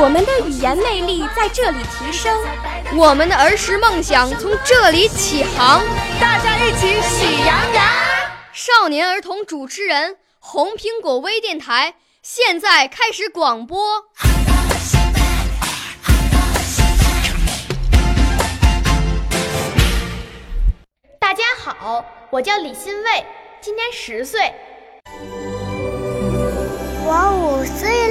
我们的语言魅力在这里提升，我们的儿时梦想从这里起航。大家一起喜羊羊。少年儿童主持人，红苹果微电台。现在开始广播。大家好，我叫李欣慰，今年十岁。我五岁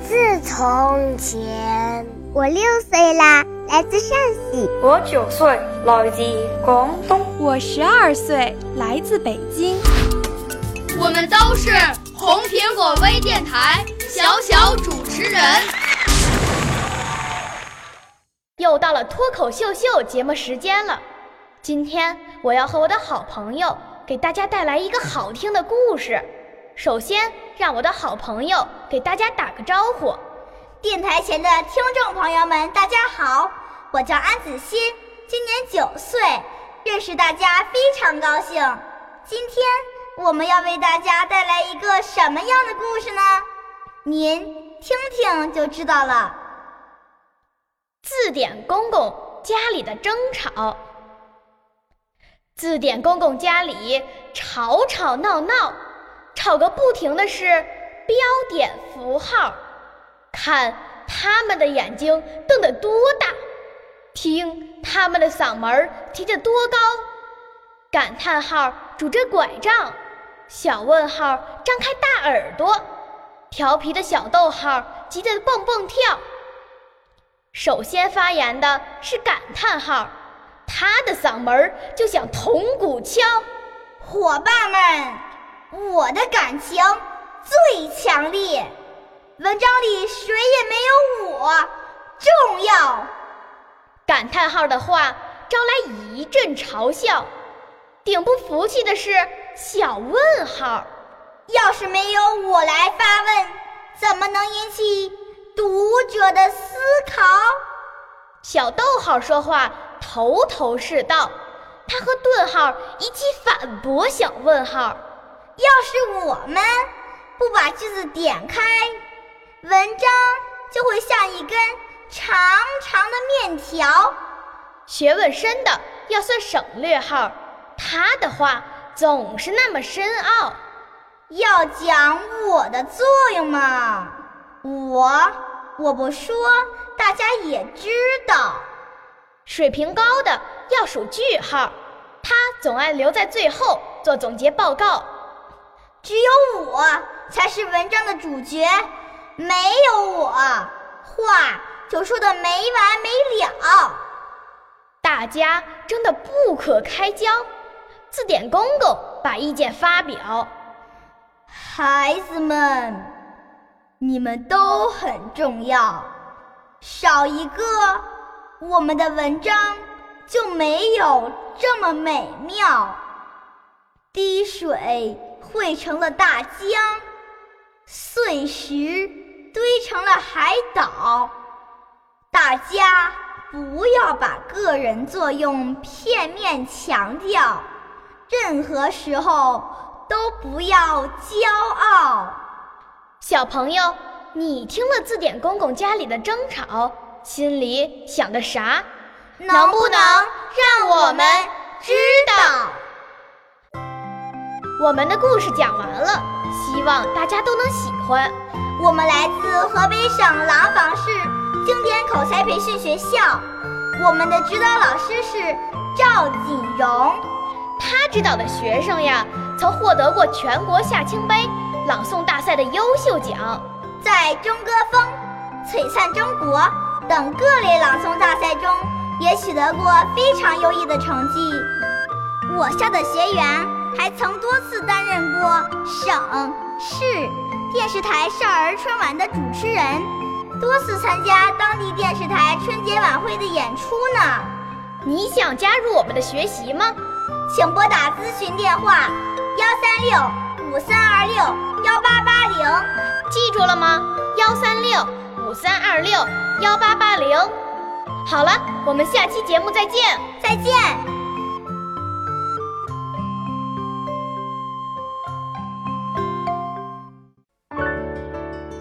自从前。我六岁啦，来自陕西。我九岁，来自广东。我十二岁，来自北京。我们都是。红苹果微电台小小主持人，又到了脱口秀秀节目时间了。今天我要和我的好朋友给大家带来一个好听的故事。首先，让我的好朋友给大家打个招呼。电台前的听众朋友们，大家好，我叫安子欣，今年九岁，认识大家非常高兴。今天。我们要为大家带来一个什么样的故事呢？您听听就知道了。字典公公家里的争吵。字典公公家里吵吵闹闹，吵个不停的是标点符号。看他们的眼睛瞪得多大，听他们的嗓门提得多高。感叹号拄着拐杖。小问号张开大耳朵，调皮的小逗号急得蹦蹦跳。首先发言的是感叹号，他的嗓门就像铜鼓敲。伙伴们，我的感情最强烈，文章里谁也没有我重要。感叹号的话招来一阵嘲笑。顶不服气的是。小问号，要是没有我来发问，怎么能引起读者的思考？小逗号说话头头是道，他和顿号一起反驳小问号。要是我们不把句子点开，文章就会像一根长长的面条。学问深的要算省略号，他的话。总是那么深奥，要讲我的作用嘛，我我不说，大家也知道。水平高的要数句号，他总爱留在最后做总结报告。只有我才是文章的主角，没有我，话就说的没完没了，大家争得不可开交。字典公公把意见发表：“孩子们，你们都很重要，少一个，我们的文章就没有这么美妙。滴水汇成了大江，碎石堆成了海岛。大家不要把个人作用片面强调。”任何时候都不要骄傲，小朋友，你听了字典公公家里的争吵，心里想的啥？能不能让我们知道？我们的故事讲完了，希望大家都能喜欢。我们来自河北省廊坊市经典口才培训学校，我们的指导老师是赵锦荣。他指导的学生呀，曾获得过全国夏青杯朗诵大赛的优秀奖，在中歌风、璀璨中国等各类朗诵大赛中，也取得过非常优异的成绩。我校的学员还曾多次担任过省市电视台少儿春晚的主持人，多次参加当地电视台春节晚会的演出呢。你想加入我们的学习吗？请拨打咨询电话：幺三六五三二六幺八八零。记住了吗？幺三六五三二六幺八八零。好了，我们下期节目再见，再见。